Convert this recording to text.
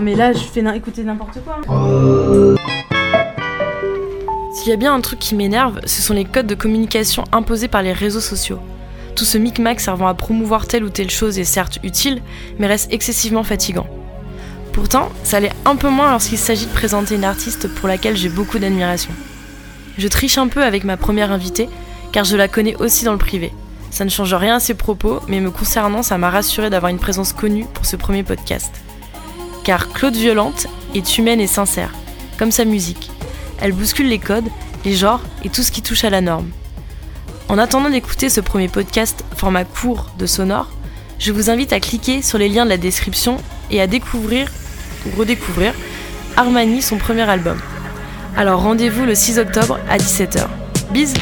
Mais là, je fais écouter n'importe quoi. S'il y a bien un truc qui m'énerve, ce sont les codes de communication imposés par les réseaux sociaux. Tout ce micmac servant à promouvoir telle ou telle chose est certes utile, mais reste excessivement fatigant. Pourtant, ça l'est un peu moins lorsqu'il s'agit de présenter une artiste pour laquelle j'ai beaucoup d'admiration. Je triche un peu avec ma première invitée, car je la connais aussi dans le privé. Ça ne change rien à ses propos, mais me concernant, ça m'a rassuré d'avoir une présence connue pour ce premier podcast. Car Claude Violente est humaine et sincère, comme sa musique. Elle bouscule les codes, les genres et tout ce qui touche à la norme. En attendant d'écouter ce premier podcast format court de sonore, je vous invite à cliquer sur les liens de la description et à découvrir ou redécouvrir Armani, son premier album. Alors rendez-vous le 6 octobre à 17h. Bise